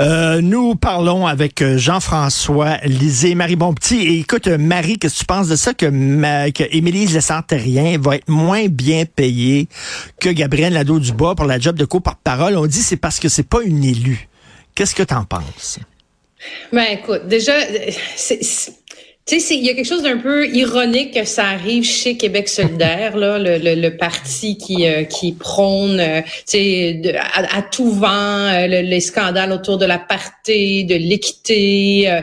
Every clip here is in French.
Euh, nous parlons avec euh, Jean-François Lisée, Marie Bonpetit. Et écoute, euh, Marie, qu'est-ce que tu penses de ça que, que Émilie Lessantérien va être moins bien payée que Gabriel Nadeau-Dubois pour la job de co-porte-parole? On dit c'est parce que c'est pas une élue. Qu'est-ce que tu en penses? Ben écoute, déjà, c'est tu sais, il y a quelque chose d'un peu ironique que ça arrive chez Québec solidaire, là, le, le, parti qui euh, qui prône, euh, tu sais, à, à, tout vent euh, les scandales autour de la parité, de l'équité,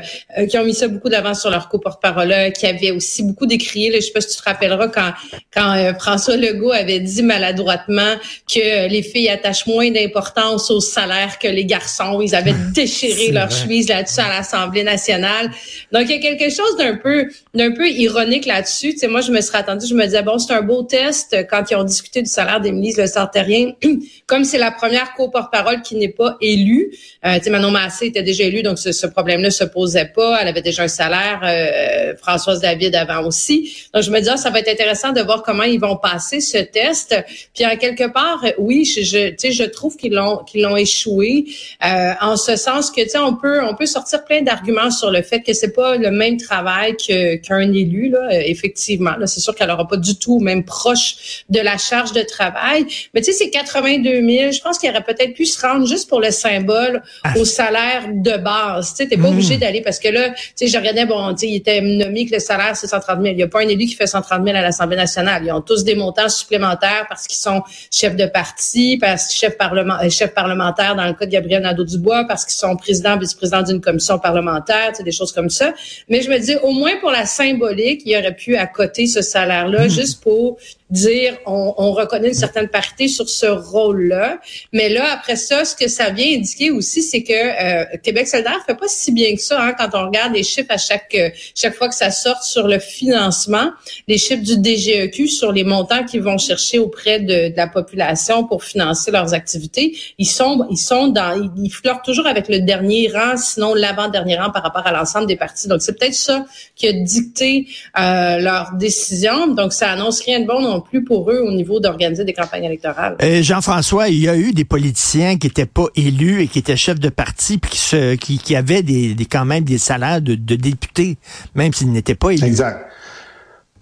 qui ont mis ça beaucoup d'avant sur leur co-porte-parole, qui avait aussi beaucoup décrié. Là, je sais pas si tu te rappelleras quand quand François Legault avait dit maladroitement que les filles attachent moins d'importance au salaire que les garçons. Ils avaient déchiré leur chemise là-dessus à l'Assemblée nationale. Donc il y a quelque chose d'un peu d'un peu ironique là-dessus. Tu sais, moi, je me serais attendue, je me disais bon, c'est un beau test quand ils ont discuté du salaire d'Émilie Le Sartérien. Comme c'est la première co-porte-parole qui n'est pas élue, euh, tu sais, Manon Massé était déjà élue, donc ce, problème-là se posait pas. Elle avait déjà un salaire. Euh, Françoise David avant aussi. Donc je me disais, ah, ça va être intéressant de voir comment ils vont passer ce test. Puis en quelque part, oui, je tu sais, je trouve qu'ils l'ont qu'ils l'ont échoué. Euh, en ce sens que tu sais, on peut on peut sortir plein d'arguments sur le fait que c'est pas le même travail qu'un élu, là, euh, effectivement. Là, c'est sûr qu'elle n'aura pas du tout même proche de la charge de travail. Mais tu sais, c'est 82 000. Je pense qu'il aurait peut-être pu se rendre juste pour le symbole ah. au salaire de base. Tu sais, t'es pas hmm. obligé d'aller parce que là, tu sais, je regardais, bon, tu sais, il était nommé que le salaire, c'est 130 000. Il n'y a pas un élu qui fait 130 000 à l'Assemblée nationale. Ils ont tous des montants supplémentaires parce qu'ils sont chefs de parti, parce qu'ils chefs parlement, euh, chefs parlementaires dans le cas de Gabriel Nadeau-Dubois, parce qu'ils sont président, vice-président d'une commission parlementaire, tu sais, des choses comme ça. Mais je me dis, au moins pour la symbolique, il aurait pu accoter ce salaire-là hmm. juste pour dire on, on, reconnaît une certaine parité sur ce rôle-là. Mais là, après ça, ce que ça vient indiquer aussi, c'est que euh, Québec solidaire fait pas si bien que ça hein, quand on regarde les chiffres à chaque euh, chaque fois que ça sort sur le financement, les chiffres du DGEQ sur les montants qu'ils vont chercher auprès de, la population pour financer leurs activités, ils sont ils sont dans ils, flirtent toujours avec le dernier rang, sinon l'avant-dernier rang par rapport à l'ensemble des partis. Donc c'est peut-être ça qui a dicté euh, leur décision. Donc ça annonce rien de bon plus pour eux au niveau d'organiser des campagnes électorales. Euh, Jean-François, il y a eu des politiciens qui étaient pas élus et qui étaient chefs de parti puis qui, se, qui, qui avaient des, des, quand même des salaires de, de députés, même s'ils n'étaient pas élus. Exact.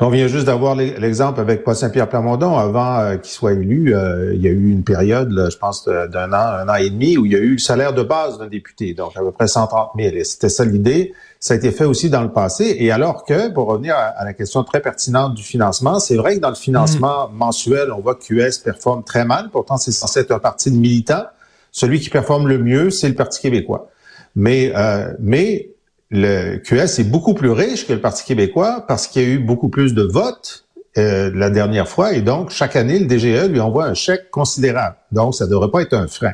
On vient juste d'avoir l'exemple avec Paul Saint-Pierre Plamondon. Avant euh, qu'il soit élu, euh, il y a eu une période, je pense, d'un an, un an et demi, où il y a eu le salaire de base d'un député, donc à peu près 130 000. Et c'était ça l'idée. Ça a été fait aussi dans le passé. Et alors que, pour revenir à, la question très pertinente du financement, c'est vrai que dans le financement mm. mensuel, on voit que QS performe très mal. Pourtant, c'est censé être un parti de militants. Celui qui performe le mieux, c'est le Parti québécois. Mais, euh, mais le QS est beaucoup plus riche que le Parti québécois parce qu'il y a eu beaucoup plus de votes euh, la dernière fois et donc chaque année le DGE lui envoie un chèque considérable. Donc ça ne devrait pas être un frein.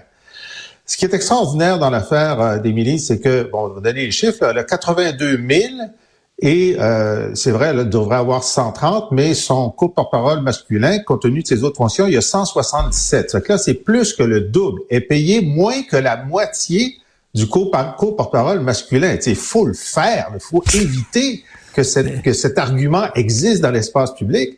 Ce qui est extraordinaire dans l'affaire euh, d'Émilie, c'est que, bon, on va donner les chiffres, elle a 82 000 et euh, c'est vrai, elle devrait avoir 130, mais son co-porte-parole masculin, compte tenu de ses autres fonctions, il y a 177. Ça que là, c'est plus que le double. Est payée moins que la moitié du co-porte-parole masculin. Il faut le faire, il faut éviter que, cette, que cet argument existe dans l'espace public.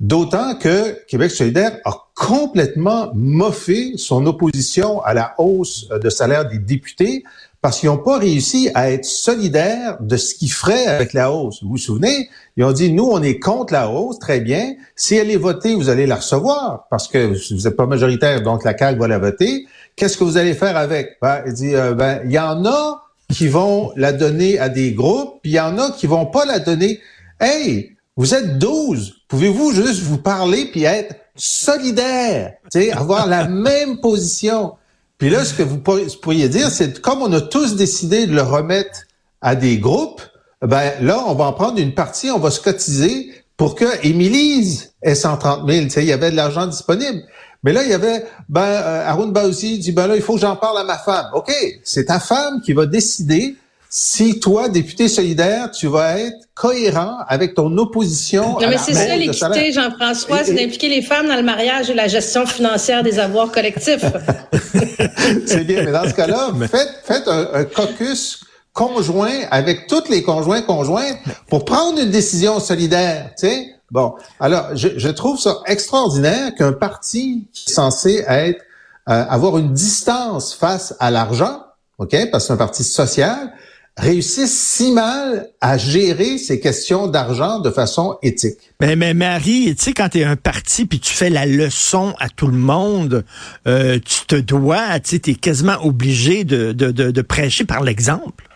D'autant que Québec solidaire a complètement moffé son opposition à la hausse de salaire des députés parce qu'ils n'ont pas réussi à être solidaires de ce qu'ils feraient avec la hausse. Vous vous souvenez? Ils ont dit, nous, on est contre la hausse, très bien. Si elle est votée, vous allez la recevoir parce que vous n'êtes pas majoritaire, donc la CAQ va la voter. Qu'est-ce que vous allez faire avec? Ben, il dit, euh, ben, il y en a qui vont la donner à des groupes, puis il y en a qui vont pas la donner. Hey, vous êtes 12. Pouvez-vous juste vous parler puis être solidaire, avoir la même position? Puis là, ce que vous pourriez dire, c'est comme on a tous décidé de le remettre à des groupes, ben là, on va en prendre une partie, on va se cotiser pour que Émilise ait 130 000. il y avait de l'argent disponible. Mais là, il y avait, ben, euh, Arun Baouzi dit, ben là, il faut que j'en parle à ma femme. OK, c'est ta femme qui va décider si toi, député solidaire, tu vas être cohérent avec ton opposition. Non, mais c'est ça l'équité, Jean-François, c'est d'impliquer les femmes dans le mariage et la gestion financière des avoirs collectifs. c'est bien, mais dans ce cas-là, faites, faites un, caucus conjoint avec tous les conjoints conjoints pour prendre une décision solidaire, tu sais. Bon, alors, je, je trouve ça extraordinaire qu'un parti qui est censé être euh, avoir une distance face à l'argent, OK, parce que c'est un parti social, réussissent si mal à gérer ces questions d'argent de façon éthique. Mais, mais Marie, tu sais, quand tu es un parti puis tu fais la leçon à tout le monde, euh, tu te dois, tu es quasiment obligé de, de, de prêcher par l'exemple.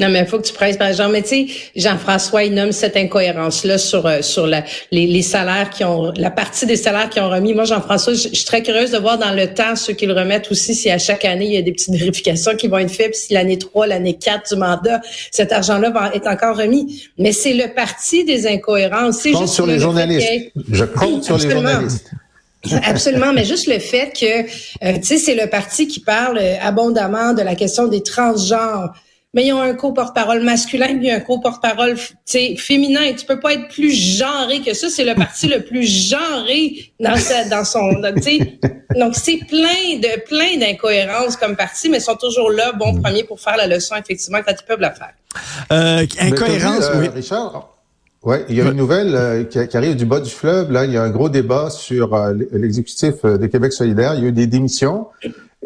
Non, mais il faut que tu presses par exemple. Mais tu sais, Jean-François, il nomme cette incohérence-là sur euh, sur la, les, les, salaires qui ont la partie des salaires qui ont remis. Moi, Jean-François, je, suis très curieuse de voir dans le temps ceux qui le remettent aussi, si à chaque année, il y a des petites vérifications qui vont être faites, puis si l'année 3, l'année 4 du mandat, cet argent-là va être encore remis. Mais c'est le parti des incohérences. Je compte sur les journalistes. Je compte sur les journalistes. Absolument, mais juste le fait que, euh, tu sais, c'est le parti qui parle euh, abondamment de la question des transgenres, mais ils ont un co-porte-parole masculin puis un co-porte-parole féminin. Tu peux pas être plus genré que ça. C'est le parti le plus genré dans sa, dans son. Donc c'est plein de plein d'incohérences comme parti, mais ils sont toujours là, bon mm. premier pour faire la leçon effectivement quand ils peuvent la faire. Euh, incohérence, oui. Richard. Ouais, il y a une nouvelle euh, qui, arrive du bas du fleuve. Là, il y a un gros débat sur euh, l'exécutif de Québec solidaire. Il y a eu des démissions.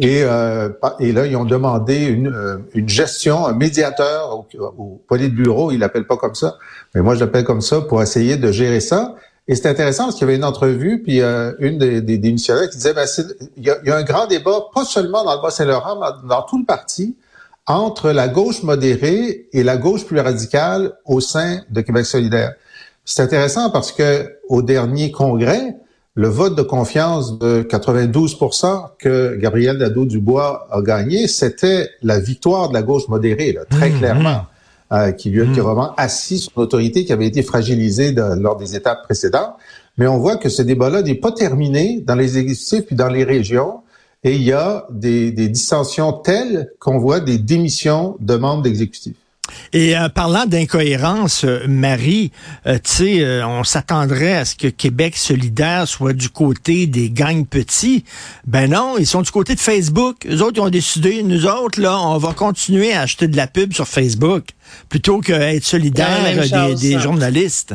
Et, euh, et là, ils ont demandé une, euh, une gestion, un médiateur au, au bureau, ils l'appellent pas comme ça, mais moi je l'appelle comme ça pour essayer de gérer ça. Et c'est intéressant parce qu'il y avait une entrevue, puis euh, une des, des, des qui disait, ben, il, y y, a, un grand débat, pas seulement dans le Bas-Saint-Laurent, mais dans tout le parti, entre la gauche modérée et la gauche plus radicale au sein de Québec solidaire. C'est intéressant parce que au dernier congrès, le vote de confiance de 92% que Gabriel Nadeau-Dubois a gagné, c'était la victoire de la gauche modérée, là, très mmh, clairement, mmh. Euh, qui lui a mmh. vraiment assis sur l'autorité qui avait été fragilisée lors des étapes précédentes. Mais on voit que ce débat-là n'est pas terminé dans les exécutifs puis dans les régions. Et il y a des, des dissensions telles qu'on voit des démissions de membres d'exécutifs. Et euh, parlant d'incohérence, euh, Marie, euh, tu sais, on s'attendrait à ce que Québec solidaire soit du côté des gangs petits. Ben non, ils sont du côté de Facebook. Les autres, ils ont décidé, nous autres, là, on va continuer à acheter de la pub sur Facebook plutôt qu'être solidaire des, des journalistes.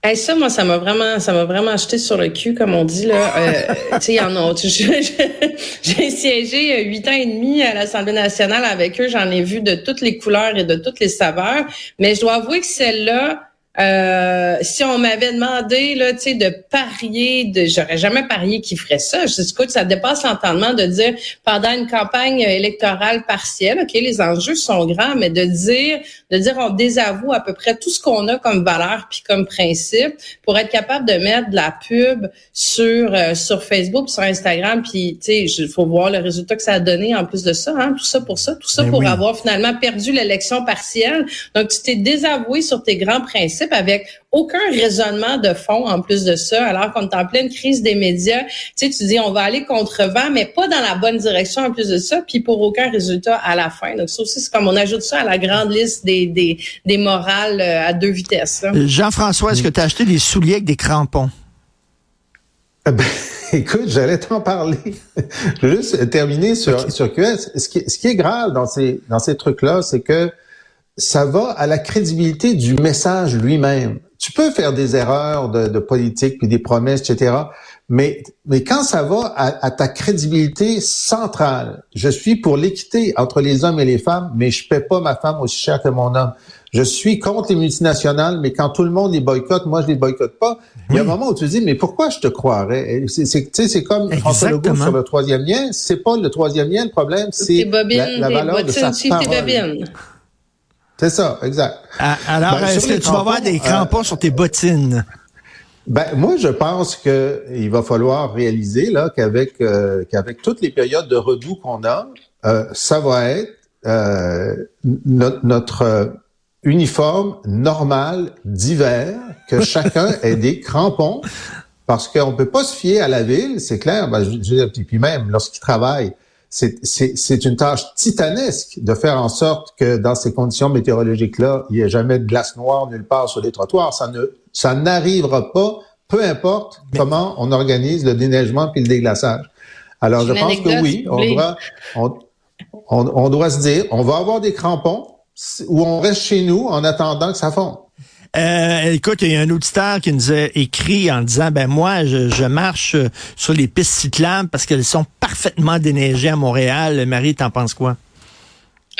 Hey, ça, moi, ça m'a vraiment, ça m'a vraiment acheté sur le cul, comme on dit là. Euh, tu sais, en a. J'ai siégé euh, huit ans et demi à l'Assemblée nationale avec eux. J'en ai vu de toutes les couleurs et de toutes les saveurs. Mais je dois avouer que celle-là, euh, si on m'avait demandé là, tu sais, de parier, de, j'aurais jamais parié qui ferait ça. Je dis, écoute, ça dépasse l'entendement de dire pendant une campagne électorale partielle, ok, les enjeux sont grands, mais de dire, de dire, on désavoue à peu près tout ce qu'on a comme valeur puis comme principe pour être capable de mettre de la pub sur euh, sur Facebook, sur Instagram, puis tu sais, il faut voir le résultat que ça a donné en plus de ça, hein, tout ça pour ça, tout ça ben pour avoir finalement perdu l'élection partielle. Donc tu t'es désavoué sur tes grands principes avec aucun raisonnement de fond en plus de ça, alors qu'on est en pleine crise des médias. Tu sais, tu dis on va aller contre vent, mais pas dans la bonne direction en plus de ça, puis pour aucun résultat à la fin. Donc ça aussi, c'est comme on ajoute ça à la grande liste des, des, des morales euh, à deux vitesses. Jean-François, est-ce que tu as acheté des souliers avec des crampons? Eh ben, écoute, j'allais t'en parler. Je vais juste terminer sur, sur QS. Ce qui, ce qui est grave dans ces, dans ces trucs-là, c'est que ça va à la crédibilité du message lui-même. Tu peux faire des erreurs de, de, politique puis des promesses, etc. Mais, mais quand ça va à, ta crédibilité centrale, je suis pour l'équité entre les hommes et les femmes, mais je paie pas ma femme aussi cher que mon homme. Je suis contre les multinationales, mais quand tout le monde les boycotte, moi je les boycotte pas. Il y a un moment où tu te dis, mais pourquoi je te croirais? C'est c'est comme François Legault sur le troisième lien. C'est pas le troisième lien le problème, c'est la, la valeur de sa parole. C'est ça, exact. Alors, ben, est-ce que tu vas avoir des crampons sur tes bottines? Ben moi, je pense que il va falloir réaliser là qu'avec euh, qu'avec toutes les périodes de redoux qu'on a, euh, ça va être euh, notre, uniforme normal d'hiver que chacun ait des crampons parce qu'on peut pas se fier à la ville, c'est clair. Ben, je, je, puis même lorsqu'il travaille, c'est une tâche titanesque de faire en sorte que dans ces conditions météorologiques-là, il n'y ait jamais de glace noire nulle part sur les trottoirs. Ça ne, ça n'arrivera pas, peu importe comment on organise le déneigement puis le déglaçage. Alors, je pense que oui, on doit, on, on, doit se dire, on va avoir des crampons ou on reste chez nous en attendant que ça fonde. Euh, écoute, il y a un auditeur qui nous a écrit en disant, ben moi, je, je marche sur les pistes cyclables parce qu'elles sont parfaitement déneigées à Montréal. Marie, t'en penses quoi?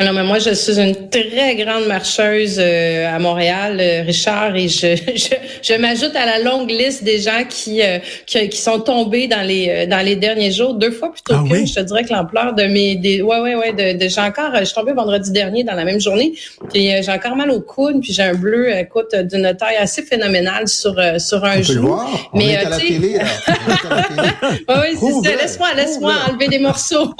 Non, mais moi, je suis une très grande marcheuse euh, à Montréal, euh, Richard, et je, je, je m'ajoute à la longue liste des gens qui, euh, qui, qui, sont tombés dans les dans les derniers jours, deux fois plutôt ah qu'une. Je te dirais que l'ampleur de mes des ouais ouais ouais de, de j'ai encore je suis tombée vendredi dernier dans la même journée, puis j'ai encore mal au coude, puis j'ai un bleu écoute d'une taille assez phénoménale sur sur un genou. Le voir. On mais est à la télé, oui, c'est ça. Laisse-moi laisse-moi enlever des morceaux.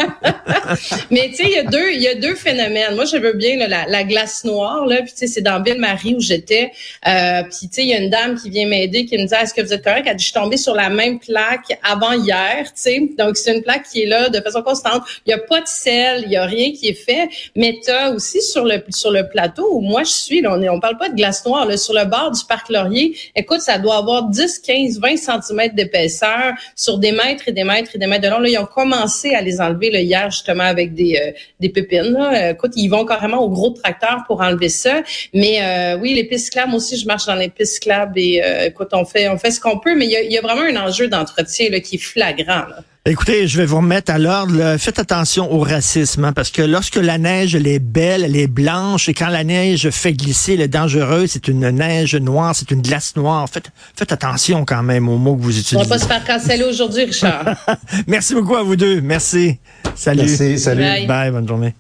mais tu sais, il y a deux il y a deux phénomènes moi, je veux bien la, glace noire, là. Puis, tu sais, c'est dans Ville-Marie où j'étais. Euh, puis, tu sais, il y a une dame qui vient m'aider qui me dit, est-ce que vous êtes correct? Elle dit, je suis tombée sur la même plaque avant hier, tu sais. Donc, c'est une plaque qui est là de façon constante. Il y a pas de sel, il y a rien qui est fait. Mais tu as aussi sur le sur le plateau où moi je suis, là, on est, on parle pas de glace noire, là, sur le bord du parc Laurier. Écoute, ça doit avoir 10, 15, 20 cm d'épaisseur sur des mètres et des mètres et des mètres de long. Là, ils ont commencé à les enlever là, hier justement avec des euh, des pépines. Là écoute, ils vont carrément au gros tracteur pour enlever ça. Mais euh, oui, les pistes moi aussi, je marche dans les pistes claves et euh, écoute, on fait, on fait ce qu'on peut, mais il y a, vraiment un enjeu d'entretien qui est flagrant. Écoutez, je vais vous remettre à l'ordre. Faites attention au racisme, hein, parce que lorsque la neige, elle est belle, elle est blanche, et quand la neige fait glisser, elle est dangereuse, c'est une neige noire, c'est une glace noire. Faites, faites attention quand même aux mots que vous utilisez. On va pas se faire canceller aujourd'hui, Richard. Merci beaucoup à vous deux. Merci. Salut. Merci, salut. Bye bonne journée.